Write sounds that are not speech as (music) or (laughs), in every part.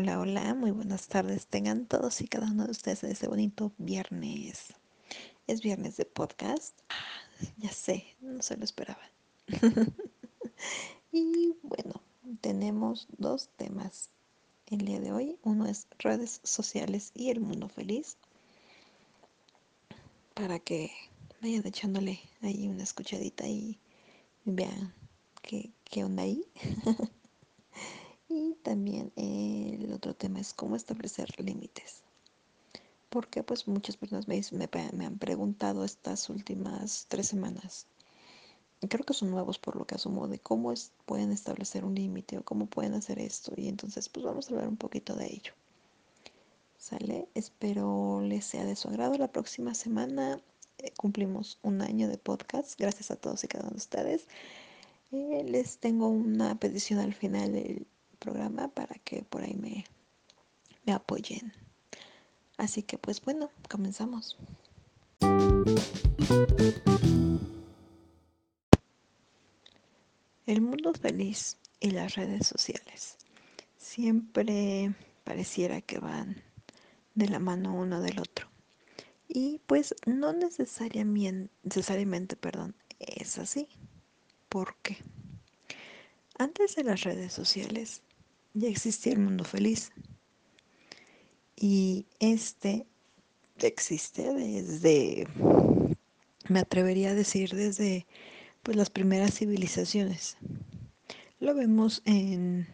Hola, hola, muy buenas tardes. Tengan todos y cada uno de ustedes en este bonito viernes. Es viernes de podcast. Ah, ya sé, no se lo esperaba. (laughs) y bueno, tenemos dos temas el día de hoy. Uno es redes sociales y el mundo feliz. Para que vayan echándole ahí una escuchadita y vean qué, qué onda ahí. (laughs) Y también el otro tema es cómo establecer límites. Porque pues muchas personas me, me, han preguntado estas últimas tres semanas. Y creo que son nuevos por lo que asumo de cómo es, pueden establecer un límite o cómo pueden hacer esto. Y entonces pues vamos a hablar un poquito de ello. ¿Sale? Espero les sea de su agrado. La próxima semana eh, cumplimos un año de podcast. Gracias a todos y cada uno de ustedes. Eh, les tengo una petición al final programa para que por ahí me, me apoyen. Así que pues bueno, comenzamos. El mundo feliz y las redes sociales siempre pareciera que van de la mano uno del otro. Y pues no necesariamente, necesariamente perdón, es así. ¿Por qué? Antes de las redes sociales, ya existía el mundo feliz. Y este existe desde, me atrevería a decir, desde pues, las primeras civilizaciones. Lo vemos en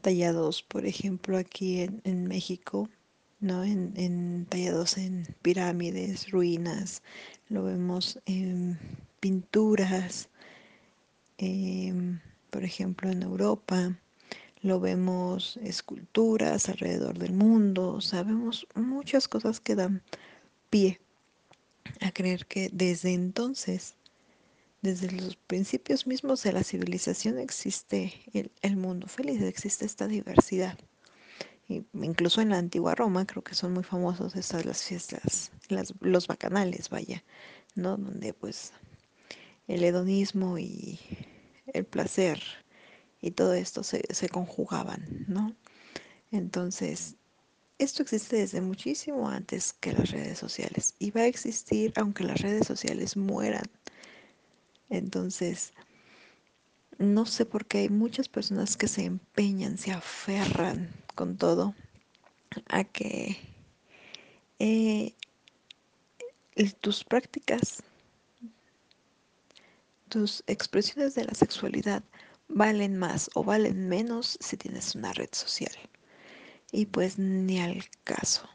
tallados, por ejemplo, aquí en, México, ¿no? En, tallados en pirámides, ruinas, lo vemos en pinturas, em, por ejemplo, en Europa, lo vemos esculturas alrededor del mundo, sabemos muchas cosas que dan pie a creer que desde entonces, desde los principios mismos de la civilización existe el, mundo feliz, existe esta diversidad. incluso en la antigua Roma creo que son muy famosos estas las fiestas, los bacanales, vaya, ¿no? Donde pues el hedonismo y el placer y todo esto se, conjugaban, ¿no? Entonces, esto existe desde muchísimo antes que las redes sociales y va a existir aunque las redes sociales mueran. Entonces, no sé por qué hay muchas personas que se empeñan, se aferran con todo a que eh, tus prácticas, tus expresiones de la sexualidad valen más o valen menos si tienes una red social. Y pues ni al caso.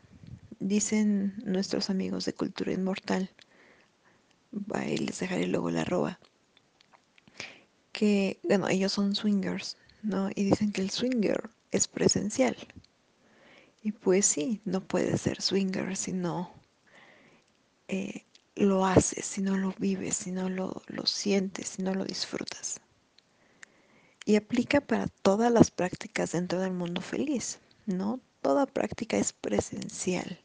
Dicen nuestros amigos de Cultura Inmortal, ahí les dejaré luego la arroba, que, bueno, ellos son swingers, ¿no? Y dicen que el swinger es presencial. Y pues sí, no puede ser swinger si no eh, lo haces, si no lo vives, si no lo, lo sientes, si no lo disfrutas y aplica para todas las prácticas dentro del mundo feliz, ¿no? Toda práctica es presencial,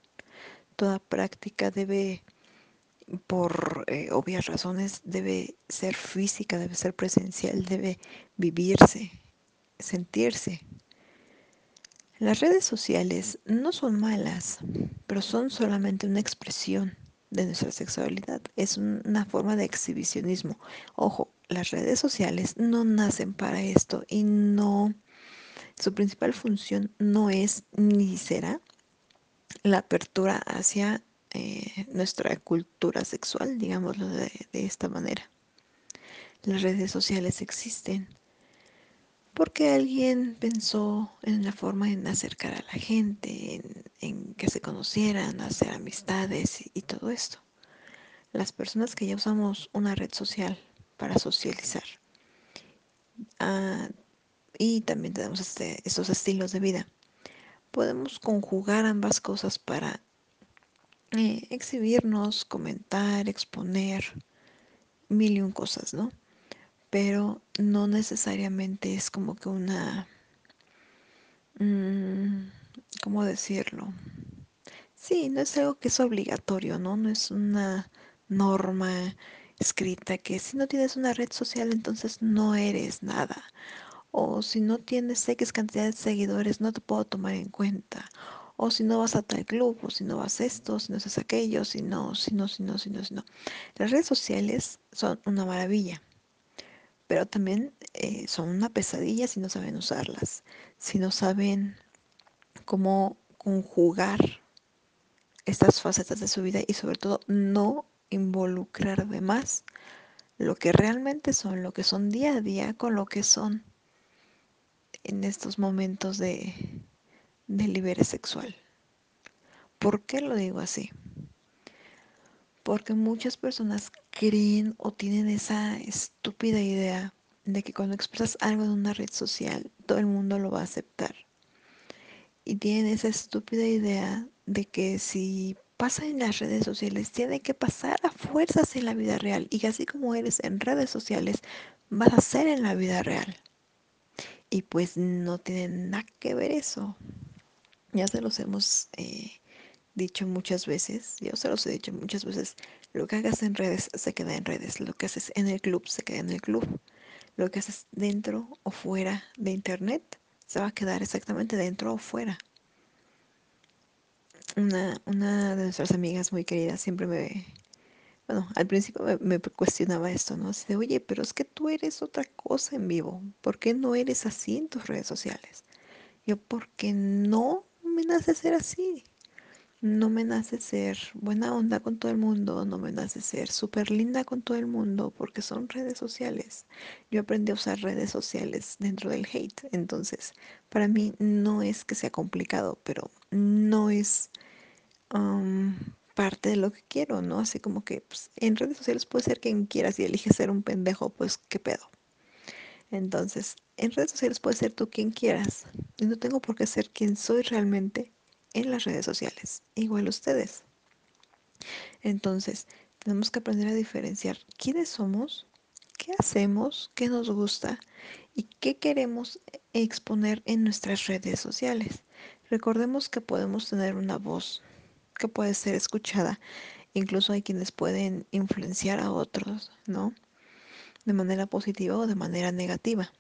toda práctica debe, por eh, obvias razones, debe ser física, debe ser presencial, debe vivirse, sentirse. Las redes sociales no son malas, pero son solamente una expresión de nuestra sexualidad. Es una forma de exhibicionismo. Ojo, las redes sociales no nacen para esto y no, su principal función no es ni será la apertura hacia eh, nuestra cultura sexual, digámoslo de, esta manera. Las redes sociales existen porque alguien pensó en la forma de acercar a la gente, en, que se conocieran, hacer amistades y todo esto. Las personas que ya usamos una red social para socializar. Ah, y también tenemos este, estos estilos de vida. Podemos conjugar ambas cosas para eh, exhibirnos, comentar, exponer mil y un cosas, ¿no? Pero no necesariamente es como que una... Mm, ¿Cómo decirlo? Sí, no es algo que es obligatorio, ¿no? No es una norma escrita que si no tienes una red social entonces no eres nada o si no tienes X cantidad de seguidores no te puedo tomar en cuenta, o si no vas a tal club, o si no vas esto, si no haces aquello, si no, si no, si no, si no, si no. Las redes sociales son una maravilla, pero también eh, son una pesadilla si no saben usarlas, si no saben cómo conjugar estas facetas de su vida y sobre todo no involucrar de más lo que realmente son, lo que son día a día con lo que son en estos momentos de, de sexual. ¿Por qué lo digo así? Porque muchas personas creen o tienen esa estúpida idea de que cuando expresas algo en una red social, todo el mundo lo va a aceptar. Y tienen esa estúpida idea de que si pasa en las redes sociales, tiene que pasar a fuerzas en la vida real. Y así como eres en redes sociales, vas a ser en la vida real. Y pues no tiene nada que ver eso. Ya se los hemos eh, dicho muchas veces, yo se los he dicho muchas veces, lo que hagas en redes se queda en redes, lo que haces en el club se queda en el club, lo que haces dentro o fuera de internet se va a quedar exactamente dentro o fuera. Una, una de nuestras amigas muy queridas siempre me, bueno, al principio me, cuestionaba esto, ¿no? Así de, oye, pero es que tú eres otra cosa en vivo, ¿por qué no eres así en tus redes sociales? Yo, porque no me nace ser así. No me nace ser buena onda con todo el mundo, no me nace ser súper linda con todo el mundo, porque son redes sociales. Yo aprendí a usar redes sociales dentro del hate, entonces para mí no es que sea complicado, pero no es parte de lo que quiero, ¿no? Así como que pues, en redes sociales puede ser quien quieras y eliges ser un pendejo, pues qué pedo. Entonces, en redes sociales puede ser tú quien quieras y no tengo por qué ser quien soy realmente en las redes sociales, igual ustedes. Entonces, tenemos que aprender a diferenciar quiénes somos, qué hacemos, qué nos gusta y qué queremos exponer en nuestras redes sociales. Recordemos que podemos tener una voz que puede ser escuchada. Incluso hay quienes pueden influenciar a otros, ¿no? De manera positiva o de manera negativa.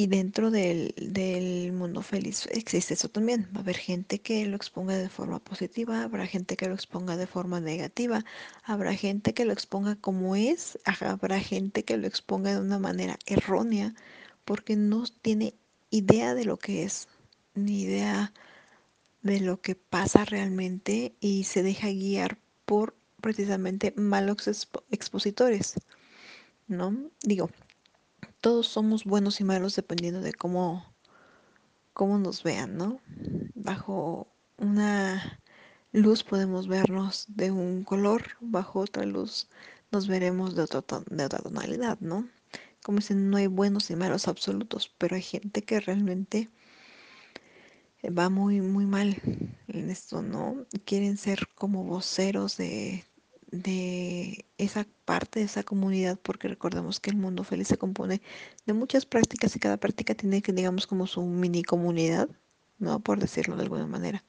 Y dentro del, del, mundo feliz existe eso también. Va a haber gente que lo exponga de forma positiva, habrá gente que lo exponga de forma negativa, habrá gente que lo exponga como es, habrá gente que lo exponga de una manera errónea porque no tiene idea de lo que es, ni idea de lo que pasa realmente y se deja guiar por precisamente malos expo expositores, ¿no? Digo, todos somos buenos y malos dependiendo de cómo, cómo nos vean, ¿no? Bajo una luz podemos vernos de un color, bajo otra luz nos veremos de, otro de otra tonalidad, ¿no? Como dicen, no hay buenos y malos absolutos, pero hay gente que realmente va muy, muy mal en esto, ¿no? Quieren ser como voceros de, de esa parte de esa comunidad porque recordemos que el mundo feliz se compone de muchas prácticas y cada práctica tiene digamos como su mini comunidad no por decirlo de alguna manera.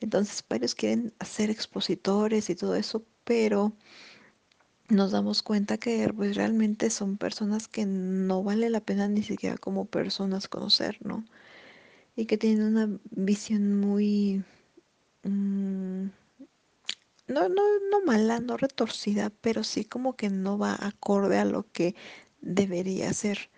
Entonces varios quieren ser expositores y todo eso pero nos damos cuenta que pues realmente son personas que no vale la pena ni siquiera como personas conocer no y que tienen una visión muy mmm, no, no, no mala, no retorcida, pero sí como que no va acorde a lo que debería ser.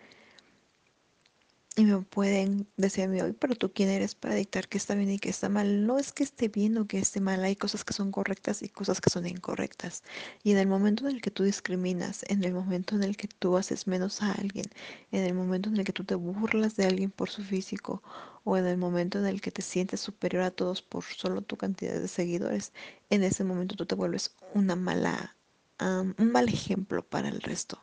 Y me pueden decir a mí hoy, pero tú quién eres para dictar qué está bien y qué está mal. No es que esté bien o que esté mal, hay cosas que son correctas y cosas que son incorrectas. Y en el momento en el que tú discriminas, en el momento en el que tú haces menos a alguien, en el momento en el que tú te burlas de alguien por su físico o en el momento en el que te sientes superior a todos por solo tu cantidad de seguidores, en ese momento tú te vuelves una mala, um, un mal ejemplo para el resto.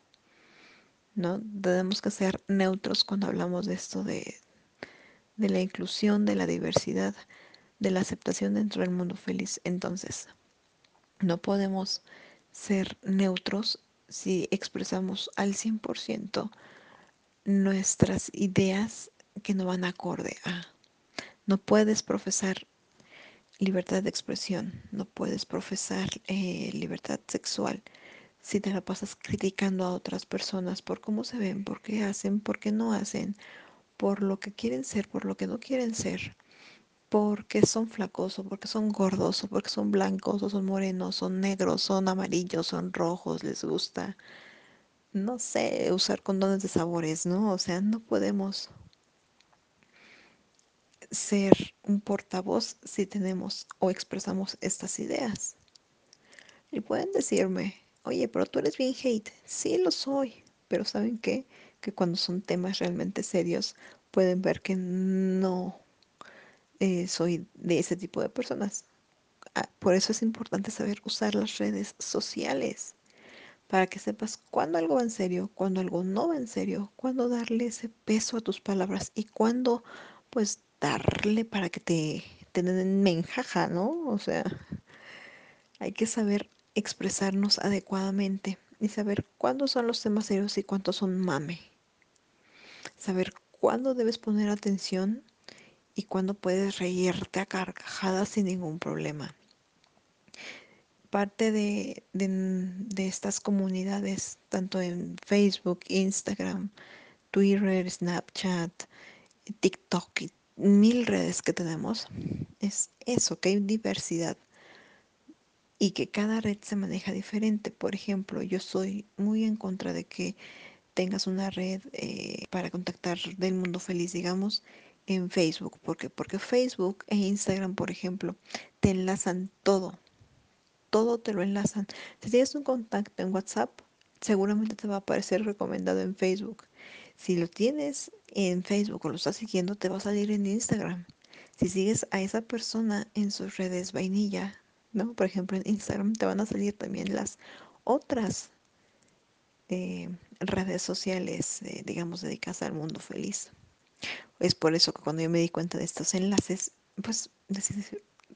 ¿No? Tenemos que ser neutros cuando hablamos de esto de, de la inclusión, de la diversidad, de la aceptación dentro del mundo feliz. Entonces, no podemos ser neutros si expresamos al 100% nuestras ideas que no van acorde a. No puedes profesar libertad de expresión, no puedes profesar eh, libertad sexual si te la pasas criticando a otras personas por cómo se ven, por qué hacen, por qué no hacen, por lo que quieren ser, por lo que no quieren ser, porque son flacos o porque son gordos o porque son blancos o son morenos, son negros, son amarillos, son rojos, les gusta, no sé, usar condones de sabores, ¿no? O sea, no podemos ser un portavoz si tenemos o expresamos estas ideas. Y pueden decirme, oye, pero tú eres bien hate. Sí, lo soy. Pero ¿saben qué? Que cuando son temas realmente serios, pueden ver que no eh, soy de ese tipo de personas. Ah, por eso es importante saber usar las redes sociales. Para que sepas cuándo algo va en serio, cuándo algo no va en serio, cuándo darle ese peso a tus palabras y cuándo pues darle para que te, te den menjaja, ¿no? O sea, hay que saber expresarnos adecuadamente y saber cuándo son los temas serios y cuántos son mame. Saber cuándo debes poner atención y cuándo puedes reírte a carcajadas sin ningún problema. Parte de, de, de estas comunidades, tanto en Facebook, Instagram, Twitter, Snapchat, TikTok y mil redes que tenemos, es eso, que hay diversidad y que cada red se maneja diferente. Por ejemplo, yo soy muy en contra de que tengas una red eh, para contactar del mundo feliz, digamos, en Facebook. ¿Por qué? Porque Facebook e Instagram, por ejemplo, te enlazan todo. Todo te lo enlazan. Si tienes un contacto en WhatsApp, seguramente te va a aparecer recomendado en Facebook. Si lo tienes en Facebook o lo estás siguiendo, te va a salir en Instagram. Si sigues a esa persona en sus redes vainilla, ¿no? Por ejemplo, en Instagram te van a salir también las otras eh, redes sociales, eh, digamos, dedicadas al mundo feliz. Es por eso que cuando yo me di cuenta de estos enlaces, pues decidí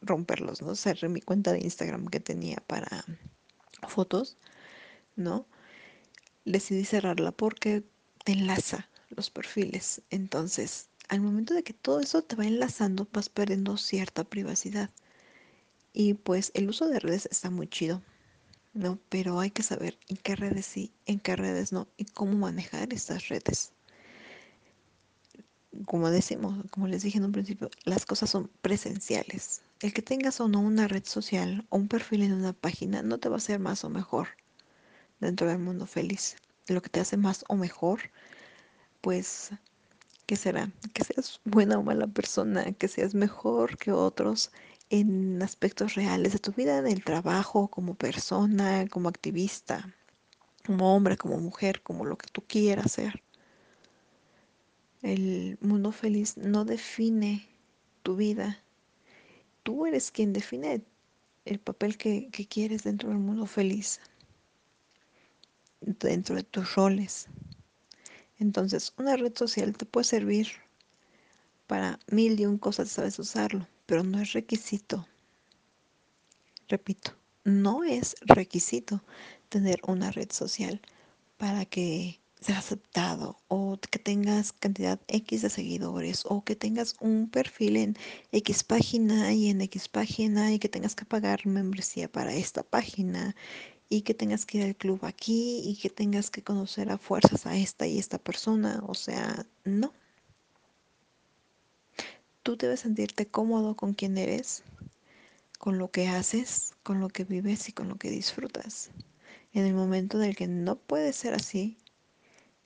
romperlos, ¿no? Cerré mi cuenta de Instagram que tenía para fotos, ¿no? Decidí cerrarla porque te enlaza los perfiles. Entonces, al momento de que todo eso te va enlazando, vas perdiendo cierta privacidad. Y pues el uso de redes está muy chido, ¿no? Pero hay que saber en qué redes sí, en qué redes no y cómo manejar estas redes. Como decimos, como les dije en un principio, las cosas son presenciales. El que tengas o no una red social o un perfil en una página no te va a hacer más o mejor dentro del mundo feliz. Lo que te hace más o mejor, pues, ¿qué será? Que seas buena o mala persona, que seas mejor que otros en aspectos reales de tu vida, en el trabajo, como persona, como activista, como hombre, como mujer, como lo que tú quieras ser. El mundo feliz no define tu vida. Tú eres quien define el papel que, quieres dentro del mundo feliz, dentro de tus roles. Entonces, una red social te puede servir para mil y un cosas, sabes usarlo pero no es requisito. Repito, no es requisito tener una red social para que seas aceptado o que tengas cantidad X de seguidores o que tengas un perfil en X página y en X página y que tengas que pagar membresía para esta página y que tengas que ir al club aquí y que tengas que conocer a fuerzas a esta y esta persona. O sea, no. Tú debes sentirte cómodo con quien eres, con lo que haces, con lo que vives y con lo que disfrutas. En el momento en el que no puede ser así,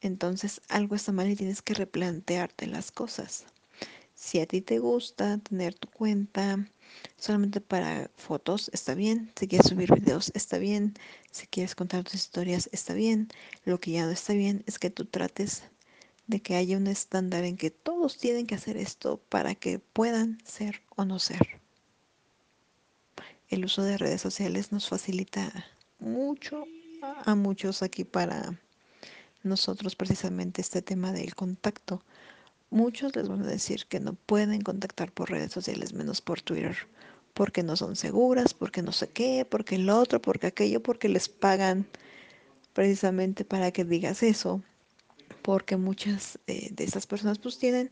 entonces algo está mal y tienes que replantearte las cosas. Si a ti te gusta tener tu cuenta solamente para fotos, está bien. Si quieres subir videos, está bien. Si quieres contar tus historias, está bien. Lo que ya no está bien es que tú trates de que haya un estándar en que todos tienen que hacer esto para que puedan ser o no ser. El uso de redes sociales nos facilita mucho a muchos aquí para nosotros precisamente este tema del contacto. Muchos les van a decir que no pueden contactar por redes sociales menos por Twitter, porque no son seguras, porque no sé qué, porque el otro, porque aquello, porque les pagan precisamente para que digas eso porque muchas eh, de estas personas pues tienen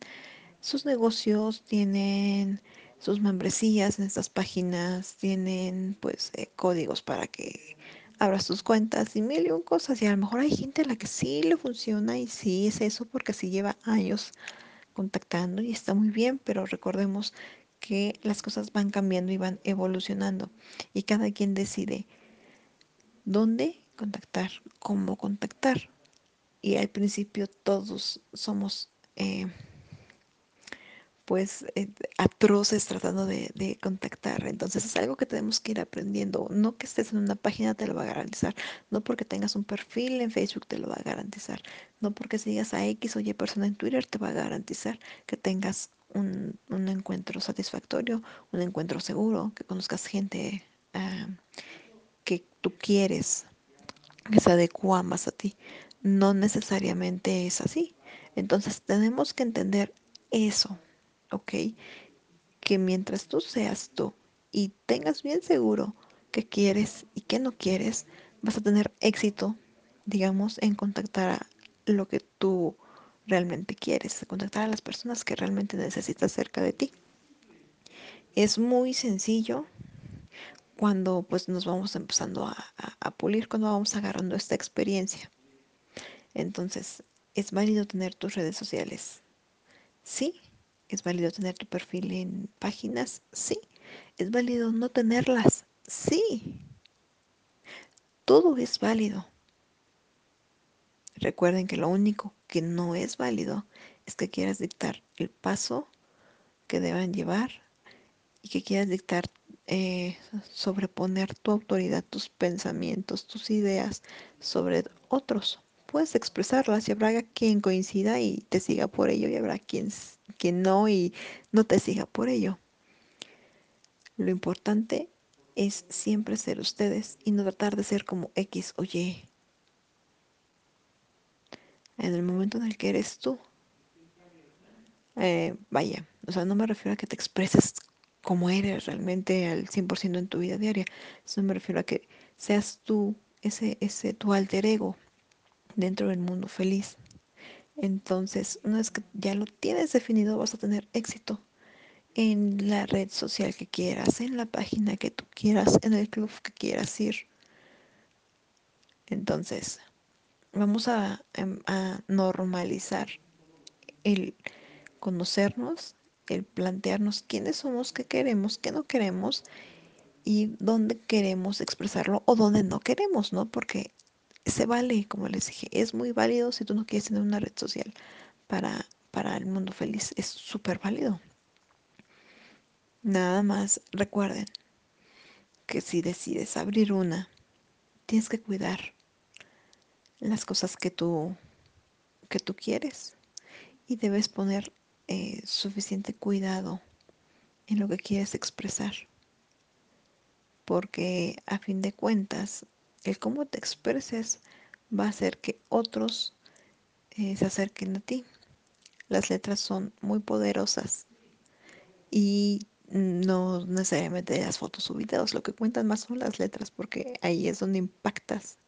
sus negocios, tienen sus membresías en estas páginas, tienen pues eh, códigos para que abras tus cuentas y mil y un cosas. Y a lo mejor hay gente a la que sí le funciona y sí es eso porque sí lleva años contactando y está muy bien, pero recordemos que las cosas van cambiando y van evolucionando y cada quien decide dónde contactar, cómo contactar. Y al principio todos somos eh, pues eh, atroces tratando de, contactar. Entonces es algo que tenemos que ir aprendiendo. No que estés en una página te lo va a garantizar. No porque tengas un perfil en Facebook te lo va a garantizar. No porque sigas a X o Y persona en Twitter te va a garantizar que tengas un, un encuentro satisfactorio, un encuentro seguro, que conozcas gente uh, que tú quieres, que se adecua más a ti. No necesariamente es así. Entonces tenemos que entender eso ¿ok? Que mientras tú seas tú y tengas bien seguro qué quieres y qué no quieres, vas a tener éxito, digamos, en contactar a lo que tú realmente quieres, contactar a las personas que realmente necesitas cerca de ti. Es muy sencillo cuando pues nos vamos empezando a, a, a pulir, cuando vamos agarrando esta experiencia. Entonces, es válido tener tus redes sociales. Sí, ¿Es válido tener tu perfil en páginas? Sí. ¿Es válido no tenerlas? Sí. Todo es válido. Recuerden que lo único que no es válido es que quieras dictar el paso que deban llevar y que quieras dictar, eh, sobreponer tu autoridad, tus pensamientos, tus ideas sobre otros puedes expresarlas y habrá quien coincida y te siga por ello y habrá quien, quien no y no te siga por ello. Lo importante es siempre ser ustedes y no tratar de ser como X o Y. En el momento en el que eres tú, eh, vaya, o sea, no me refiero a que te expreses como eres realmente al 100% en tu vida diaria, sino me refiero a que seas tú, ese, ese tu alter ego, dentro del mundo feliz. Entonces, una vez que ya lo tienes definido, vas a tener éxito en la red social que quieras, en la página que tú quieras, en el club que quieras ir. Entonces, vamos a, em, a normalizar el conocernos, el plantearnos quiénes somos, qué queremos, qué no queremos y dónde queremos expresarlo o dónde no queremos, ¿no? Porque se vale, como les dije, es muy válido si tú no quieres tener una red social para, para el mundo feliz, es súper válido. Nada más recuerden que si decides abrir una, tienes que cuidar las cosas que tú, que tú quieres y debes poner eh, suficiente cuidado en lo que quieres expresar. Porque a fin de cuentas el cómo te expreses va a hacer que otros eh, se acerquen a ti. Las letras son muy poderosas y no necesariamente las fotos o videos, lo que cuentan más son las letras porque ahí es donde impactas,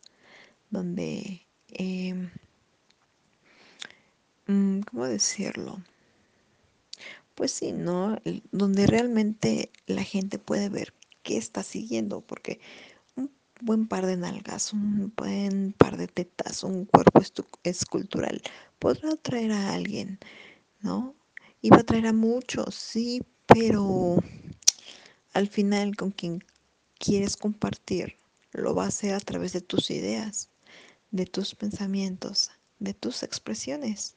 donde, eh, ¿cómo decirlo? Pues sí, ¿no? Donde realmente la gente puede ver qué está siguiendo, porque buen par de nalgas, un buen par de tetas, un cuerpo escultural, podrá atraer a alguien, ¿no? Y va a atraer a muchos, sí, pero al final con quien quieres compartir lo va a hacer a través de tus ideas, de tus pensamientos, de tus expresiones.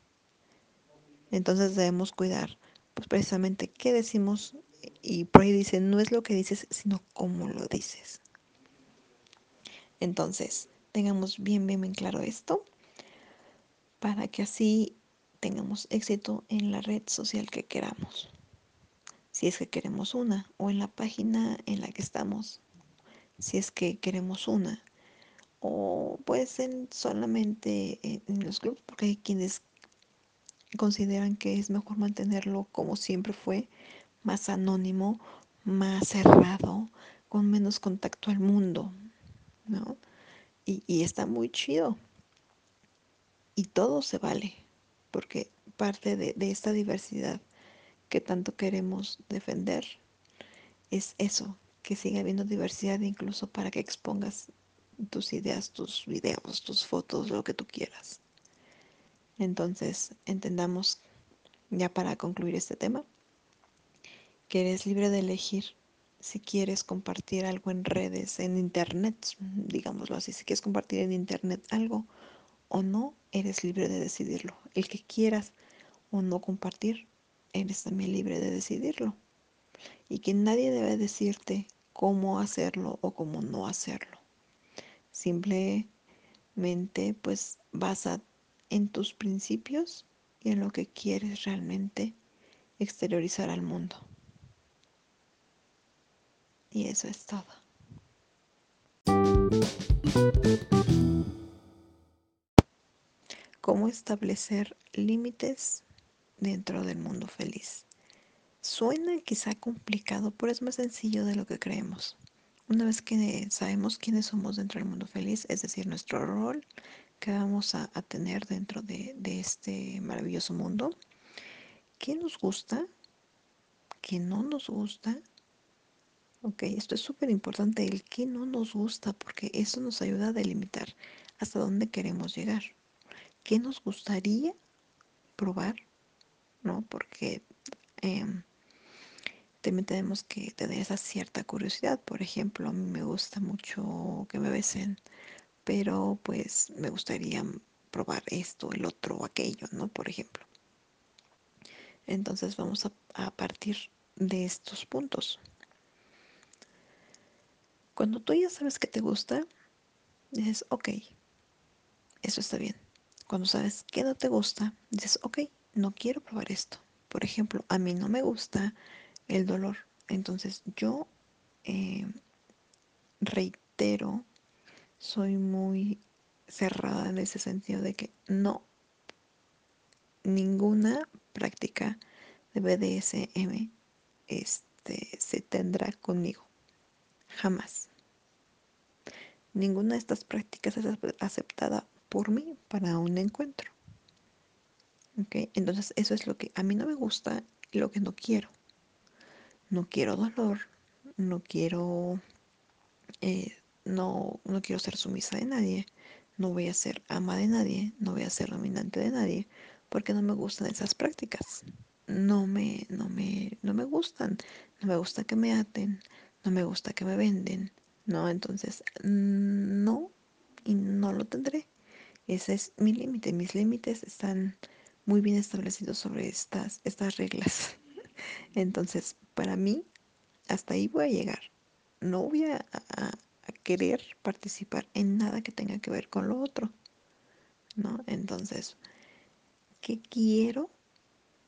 Entonces debemos cuidar, pues precisamente qué decimos y por ahí dice, no es lo que dices, sino cómo lo dices. Entonces, tengamos bien, bien, bien claro esto para que así tengamos éxito en la red social que queramos. Si es que queremos una o en la página en la que estamos, si es que queremos una o pues en solamente en los grupos porque hay quienes consideran que es mejor mantenerlo como siempre fue, más anónimo, más cerrado, con menos contacto al mundo, ¿no? Y, está muy chido. Y todo se vale, porque parte de, de esta diversidad que tanto queremos defender es eso, que siga habiendo diversidad incluso para que expongas tus ideas, tus videos, tus fotos, lo que tú quieras. Entonces, entendamos, ya para concluir este tema, que eres libre de elegir si quieres compartir algo en redes, en internet, digámoslo así, si quieres compartir en internet algo o no, eres libre de decidirlo. El que quieras o no compartir, eres también libre de decidirlo. Y que nadie debe decirte cómo hacerlo o cómo no hacerlo. Simplemente pues basa en tus principios y en lo que quieres realmente exteriorizar al mundo. Y eso es todo. ¿Cómo establecer límites dentro del mundo feliz? Suena quizá complicado, pero es más sencillo de lo que creemos. Una vez que sabemos quiénes somos dentro del mundo feliz, es decir, nuestro rol que vamos a, tener dentro de, de este maravilloso mundo, qué nos gusta, qué no nos gusta, Ok, esto es súper importante, el que no nos gusta, porque eso nos ayuda a delimitar hasta dónde queremos llegar. ¿Qué nos gustaría probar? ¿No? Porque em, también tenemos que tener esa cierta curiosidad. Por ejemplo, a mí me gusta mucho que me besen, pero pues me gustaría probar esto, el otro o aquello, ¿no? Por ejemplo. Entonces vamos a, a partir de estos puntos. Cuando tú ya sabes que te gusta, dices, ok, eso está bien. Cuando sabes que no te gusta, dices, ok, no quiero probar esto. Por ejemplo, a mí no me gusta el dolor. Entonces yo eh, reitero, soy muy cerrada en ese sentido de que no, ninguna práctica de BDSM este, se tendrá conmigo. Jamás. Ninguna de estas prácticas es aceptada por mí para un encuentro. Entonces eso es lo que a mí no me gusta y lo que no quiero. No quiero dolor, no quiero, eh, no, no quiero ser sumisa de nadie, no voy a ser ama de nadie, no voy a ser dominante de nadie, porque no me gustan esas prácticas. No me, no me, no me gustan. No me gusta que me aten, no me gusta que me venden, ¿no? Entonces, no, y no lo tendré. Ese es mi límite. Mis límites están muy bien establecidos sobre estas, estas reglas. (laughs) Entonces, para mí, hasta ahí voy a llegar. No voy a, a, querer participar en nada que tenga que ver con lo otro. ¿No? Entonces, ¿qué quiero?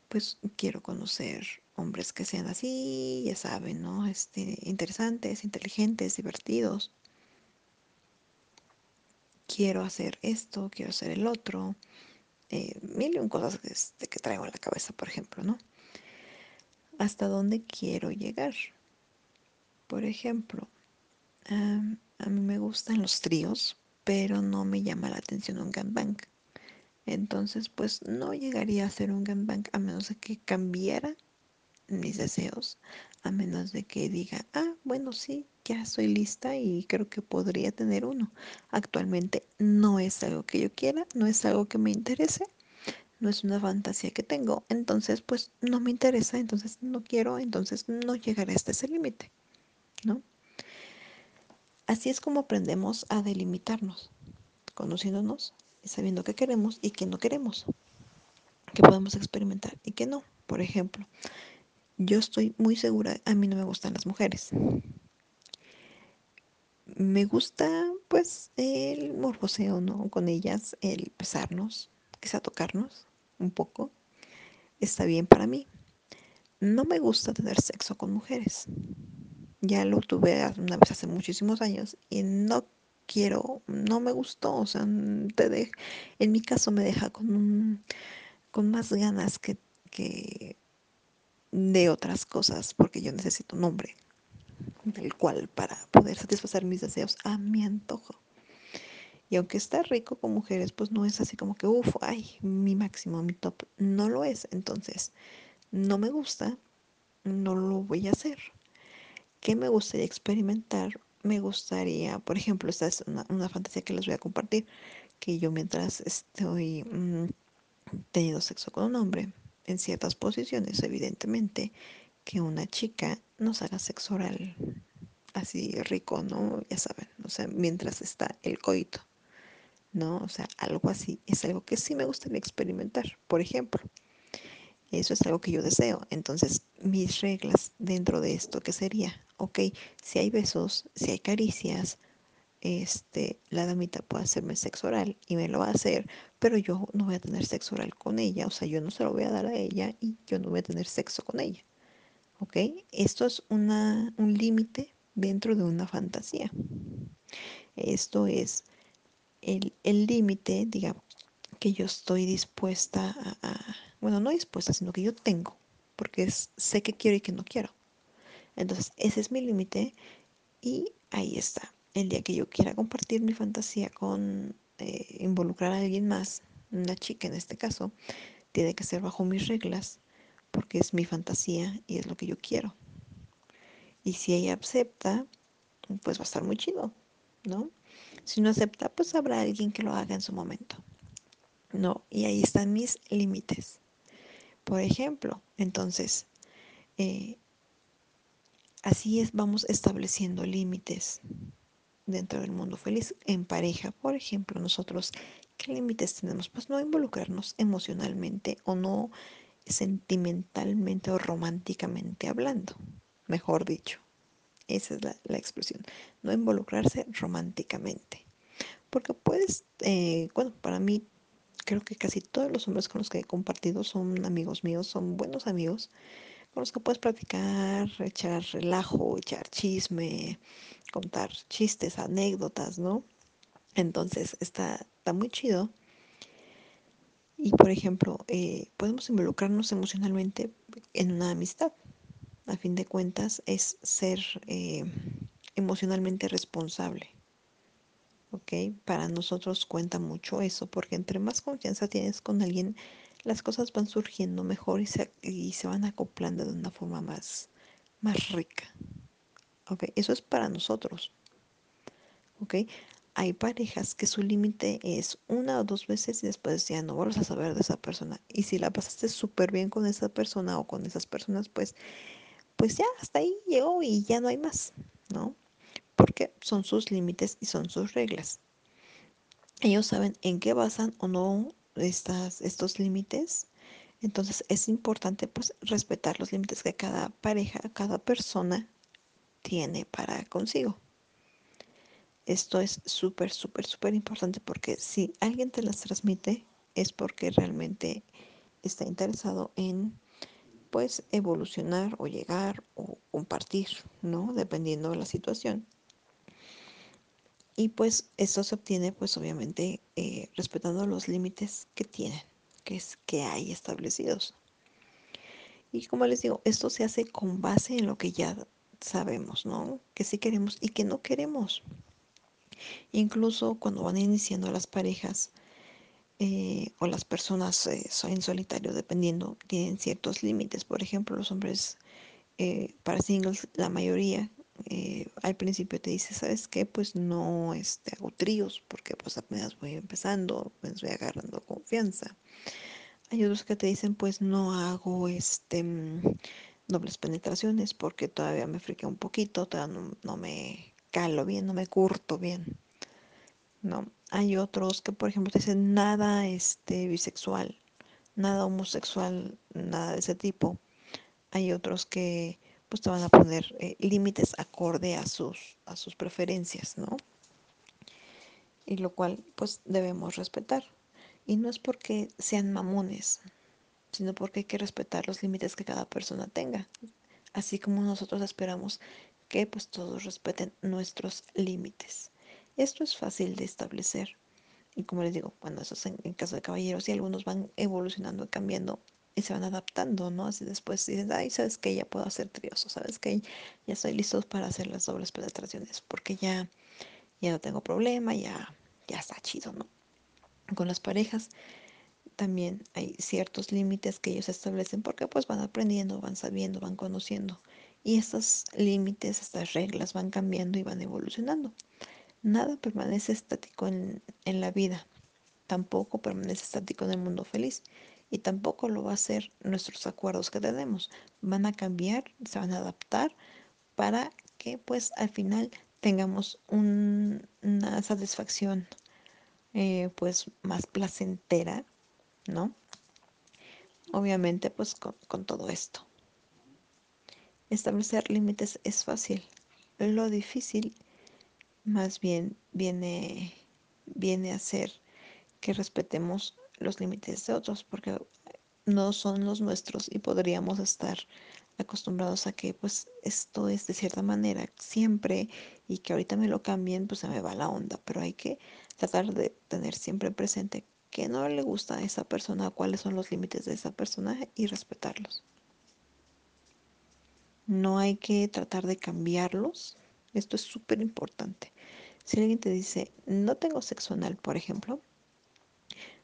Pues quiero conocer hombres que sean así, ya saben, ¿no? Este, interesantes, inteligentes, divertidos. Quiero hacer esto, quiero hacer el otro. Eh, mil y un cosas que, este, traigo en la cabeza, por ejemplo, ¿no? ¿Hasta dónde quiero llegar? Por ejemplo, a mí me gustan los tríos, pero no me llama la atención un gangbang. Entonces, pues no llegaría a ser un gangbang a menos de que cambiara mis deseos, a menos de que diga, ah, bueno, sí, ya estoy lista y creo que podría tener uno. Actualmente no es algo que yo quiera, no es algo que me interese, no es una fantasía que tengo, entonces pues no me interesa, entonces no quiero, entonces no llegaré hasta ese límite, ¿no? Así es como aprendemos a delimitarnos, conociéndonos y sabiendo qué queremos y qué no queremos, que podemos experimentar y qué no. Por ejemplo, yo estoy muy segura, a mí no me gustan las mujeres. Me gusta pues el morboseo, ¿no? Con ellas, el besarnos, quizá tocarnos un poco. Está bien para mí. No me gusta tener sexo con mujeres. Ya lo tuve una vez hace muchísimos años y no quiero, no me gustó, o sea, te de, en mi caso me deja con con más ganas que, que de otras cosas, porque yo necesito un hombre del cual para poder satisfacer mis deseos a mi antojo. Y aunque está rico con mujeres, pues no es así como que, uff, ay, mi máximo, mi top. No lo es. Entonces, no me gusta, no lo voy a hacer. ¿Qué me gustaría experimentar? me gustaría, por ejemplo, esta es una, fantasía que les voy a compartir, que yo mientras estoy mmm, teniendo sexo con un hombre, en ciertas posiciones, evidentemente, que una chica nos haga sexo oral así rico, ¿no? Ya saben, o sea, mientras está el coito, ¿no? O sea, algo así es algo que sí me gustaría experimentar, por ejemplo. Eso es algo que yo deseo. Entonces, mis reglas dentro de esto, ¿qué sería? Ok, si hay besos, si hay caricias, este, la damita puede hacerme sexo oral y me lo va a hacer, pero yo no voy a tener sexo oral con ella, o sea, yo no se lo voy a dar a ella y yo no voy a tener sexo con ella. ¿Ok? Esto es una, un límite dentro de una fantasía. Esto es el límite, digamos, que yo estoy dispuesta a, bueno, no dispuesta, sino que yo tengo, porque sé que quiero y que no quiero. Entonces, ese es mi límite y ahí está. El día que yo quiera compartir mi fantasía con eh, involucrar a alguien más, una chica en este caso, tiene que ser bajo mis reglas, porque es mi fantasía y es lo que yo quiero. Y si ella acepta, pues va a estar muy chido, ¿no? Si no acepta, pues habrá alguien que lo haga en su momento. No, y ahí están mis límites. Por ejemplo, entonces, eh, así es, vamos estableciendo límites dentro del mundo feliz. En pareja, por ejemplo, nosotros, ¿qué límites tenemos? Pues no involucrarnos emocionalmente o no sentimentalmente o románticamente hablando, mejor dicho. Esa es la, la expresión. No involucrarse románticamente. Porque puedes, eh, bueno, para mí creo que casi todos los hombres con los que he compartido son amigos míos, son buenos amigos con los que puedes practicar, echar relajo, echar chisme, contar chistes, anécdotas, ¿no? Entonces está, está muy chido. Y por ejemplo, eh, podemos involucrarnos emocionalmente en una amistad. A fin de cuentas es ser eh, emocionalmente responsable. ¿Ok? Para nosotros cuenta mucho eso, porque entre más confianza tienes con alguien, las cosas van surgiendo mejor y se, y se van acoplando de una forma más, más rica. ¿Ok? Eso es para nosotros. ¿Ok? Hay parejas que su límite es una o dos veces y después ya no vuelves a saber de esa persona. Y si la pasaste súper bien con esa persona o con esas personas, pues, pues ya hasta ahí llegó y ya no hay más, ¿no? Porque son sus límites y son sus reglas. Ellos saben en qué basan o no estos límites. Entonces es importante pues respetar los límites que cada pareja, cada persona tiene para consigo. Esto es súper, súper, súper importante porque si alguien te las transmite es porque realmente está interesado en pues evolucionar o llegar o compartir, ¿no? Dependiendo de la situación. Y pues esto se obtiene pues obviamente eh, respetando los límites que tienen, que es que hay establecidos. Y como les digo, esto se hace con base en lo que ya sabemos, ¿no? Que sí queremos y que no queremos. Incluso cuando van iniciando las parejas eh, o las personas eh, en solitario, dependiendo, tienen ciertos límites. Por ejemplo, los hombres eh, para singles, la mayoría eh, al principio te dice, ¿sabes qué? Pues no este, hago tríos porque pues apenas voy empezando, me estoy agarrando confianza. Hay otros que te dicen, pues no hago este dobles penetraciones porque todavía me friquea un poquito, todavía no, no me calo bien, no me curto bien. ¿no? Hay otros que, por ejemplo, te dicen nada este, bisexual, nada homosexual, nada de ese tipo. Hay otros que pues te van a poner eh, límites acorde a sus, a sus preferencias, ¿no? Y lo cual pues debemos respetar. Y no es porque sean mamones, sino porque hay que respetar los límites que cada persona tenga. Así como nosotros esperamos que pues todos respeten nuestros límites. Esto es fácil de establecer. Y como les digo, bueno, eso es en, en caso de caballeros y algunos van evolucionando, cambiando y se van adaptando, ¿no? Así después dicen, ay, sabes que ya puedo hacer tríos, sabes que ya estoy listo para hacer las dobles penetraciones, porque ya, ya no tengo problema, ya, ya está chido, ¿no? Con las parejas también hay ciertos límites que ellos establecen porque pues van aprendiendo, van sabiendo, van conociendo Y estos límites, estas reglas van cambiando y van evolucionando. Nada permanece estático en, en la vida, tampoco permanece estático en el mundo feliz y tampoco lo va a hacer nuestros acuerdos que tenemos. Van a cambiar, se van a adaptar para que pues al final tengamos un, una satisfacción eh, pues más placentera, ¿no? Obviamente pues con, con todo esto. Establecer límites es fácil. Lo difícil más bien viene, viene a ser que respetemos los límites de otros porque no son los nuestros y podríamos estar acostumbrados a que pues esto es de cierta manera siempre y que ahorita me lo cambien pues se me va la onda. Pero hay que tratar de tener siempre presente que no le gusta a esa persona cuáles son los límites de esa persona y respetarlos. No hay que tratar de cambiarlos. Esto es súper importante. Si alguien te dice no tengo sexo anal por ejemplo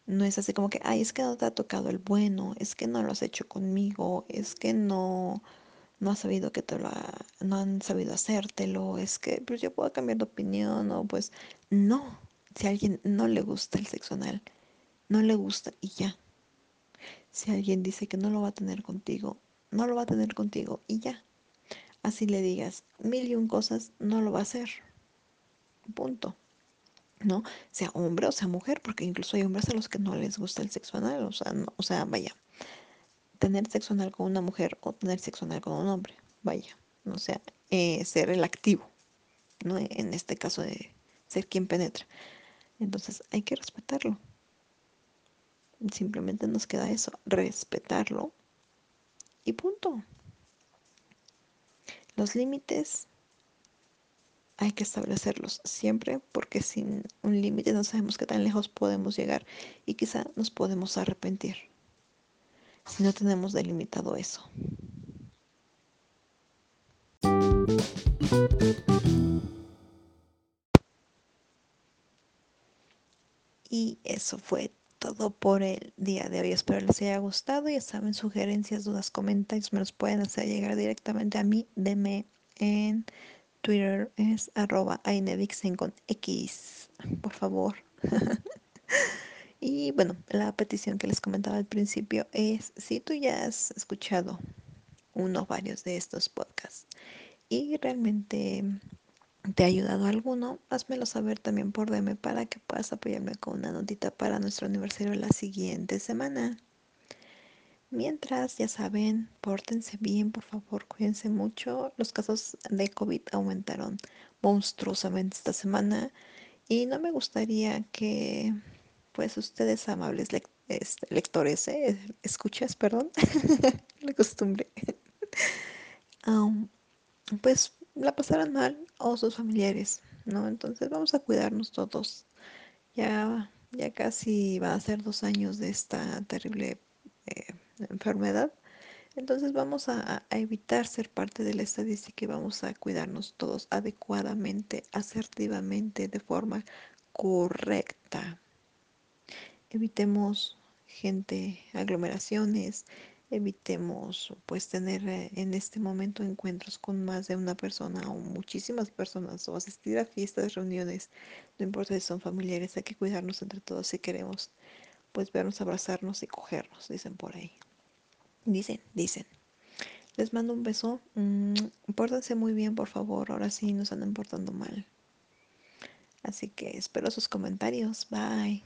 no es así como que, ay, es que no te ha tocado el bueno, es que no lo has hecho conmigo, es que no, no has sabido que te lo no han sabido hacértelo, es que pues yo puedo cambiar de opinión o pues no, si a alguien no le gusta el sexo anal, no le gusta y ya. Si alguien dice que no lo va a tener contigo, no lo va a tener contigo y ya. Así le digas mil y un cosas, no lo va a hacer. Punto. ¿No? Sea hombre o sea mujer, porque incluso hay hombres a los que no les gusta el sexo anal, o sea, o sea, vaya, tener sexo anal con una mujer o tener sexo anal con un hombre, vaya, o sea, eh, ser el activo, ¿no? En este caso de ser quien penetra. Entonces hay que respetarlo. Simplemente nos queda eso, respetarlo y punto. Los límites hay que establecerlos siempre porque sin un límite no sabemos qué tan lejos podemos llegar y quizá nos podemos arrepentir si no tenemos delimitado eso. Y eso fue todo por el día de hoy. Espero les haya gustado. Ya saben, sugerencias, dudas, comentarios me los pueden hacer llegar directamente a mí. Deme en Twitter es arroba ainevixen con X, por favor. (laughs) y bueno, la petición que les comentaba al principio es si tú ya has escuchado uno o varios de estos podcasts y realmente te ha ayudado alguno, házmelo saber también por DM para que puedas apoyarme con una notita para nuestro aniversario la siguiente semana. Mientras, ya saben, pórtense bien, por favor, cuídense mucho. Los casos de COVID aumentaron monstruosamente esta semana y no me gustaría que, pues, ustedes amables este, lectores, eh, escuchas, perdón, (laughs) la costumbre, (laughs) pues la pasaran mal o sus familiares, ¿no? Entonces vamos a cuidarnos todos. Ya, ya casi va a ser dos años de esta terrible eh, enfermedad. Entonces vamos a, evitar ser parte de la estadística y vamos a cuidarnos todos adecuadamente, asertivamente, de forma correcta. Evitemos gente, aglomeraciones, evitemos pues tener eh, en este momento encuentros con más de una persona o muchísimas personas o asistir a fiestas, reuniones, no importa si son familiares, hay que cuidarnos entre todos si queremos pues vernos, abrazarnos y cogernos, dicen por ahí. Dicen, dicen. Les mando un beso. Mm, pórtense muy bien, por favor. Ahora sí nos andan portando mal. Así que espero sus comentarios. Bye.